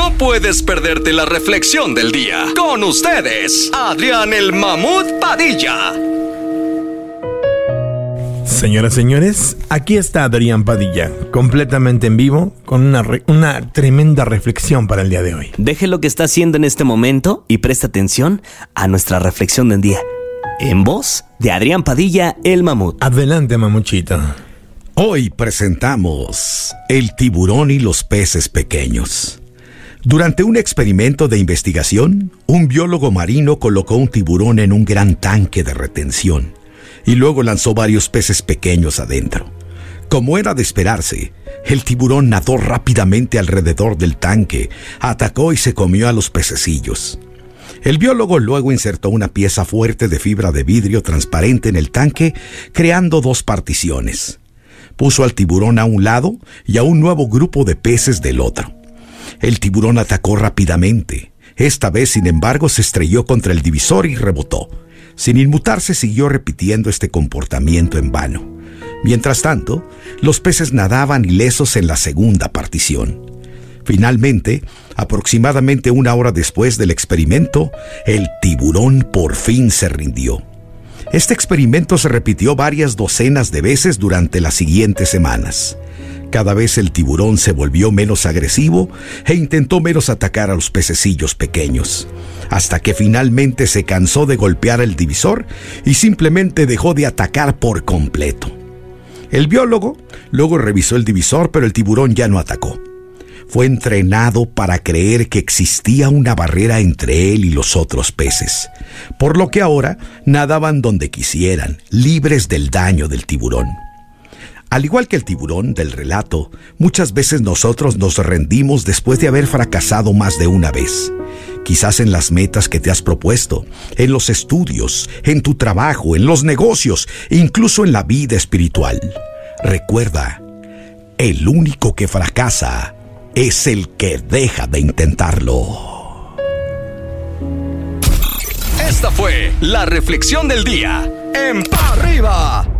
No puedes perderte la reflexión del día. Con ustedes, Adrián el Mamut Padilla. Señoras y señores, aquí está Adrián Padilla, completamente en vivo, con una, re- una tremenda reflexión para el día de hoy. Deje lo que está haciendo en este momento y presta atención a nuestra reflexión del día. En voz de Adrián Padilla, el mamut. Adelante, mamuchito. Hoy presentamos El tiburón y los peces pequeños. Durante un experimento de investigación, un biólogo marino colocó un tiburón en un gran tanque de retención y luego lanzó varios peces pequeños adentro. Como era de esperarse, el tiburón nadó rápidamente alrededor del tanque, atacó y se comió a los pececillos. El biólogo luego insertó una pieza fuerte de fibra de vidrio transparente en el tanque, creando dos particiones. Puso al tiburón a un lado y a un nuevo grupo de peces del otro. El tiburón atacó rápidamente. Esta vez, sin embargo, se estrelló contra el divisor y rebotó. Sin inmutarse, siguió repitiendo este comportamiento en vano. Mientras tanto, los peces nadaban ilesos en la segunda partición. Finalmente, aproximadamente una hora después del experimento, el tiburón por fin se rindió. Este experimento se repitió varias docenas de veces durante las siguientes semanas. Cada vez el tiburón se volvió menos agresivo e intentó menos atacar a los pececillos pequeños, hasta que finalmente se cansó de golpear el divisor y simplemente dejó de atacar por completo. El biólogo luego revisó el divisor, pero el tiburón ya no atacó. Fue entrenado para creer que existía una barrera entre él y los otros peces, por lo que ahora nadaban donde quisieran, libres del daño del tiburón. Al igual que el tiburón del relato, muchas veces nosotros nos rendimos después de haber fracasado más de una vez. Quizás en las metas que te has propuesto, en los estudios, en tu trabajo, en los negocios, incluso en la vida espiritual. Recuerda, el único que fracasa es el que deja de intentarlo. Esta fue la reflexión del día. En Pa' arriba.